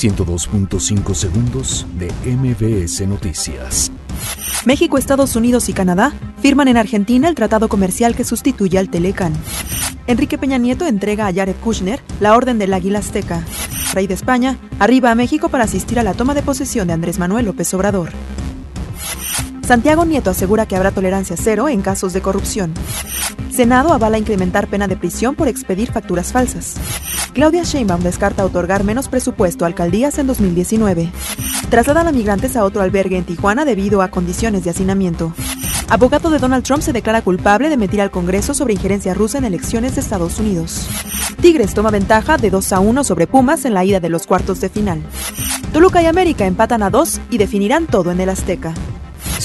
102.5 segundos de MBS Noticias. México, Estados Unidos y Canadá firman en Argentina el tratado comercial que sustituye al Telecan. Enrique Peña Nieto entrega a Jared Kushner la Orden del Águila Azteca. Rey de España arriba a México para asistir a la toma de posesión de Andrés Manuel López Obrador. Santiago Nieto asegura que habrá tolerancia cero en casos de corrupción. Senado avala incrementar pena de prisión por expedir facturas falsas. Claudia Sheinbaum descarta otorgar menos presupuesto a alcaldías en 2019. Trasladan a migrantes a otro albergue en Tijuana debido a condiciones de hacinamiento. Abogado de Donald Trump se declara culpable de mentir al Congreso sobre injerencia rusa en elecciones de Estados Unidos. Tigres toma ventaja de 2 a 1 sobre Pumas en la ida de los cuartos de final. Toluca y América empatan a 2 y definirán todo en el Azteca.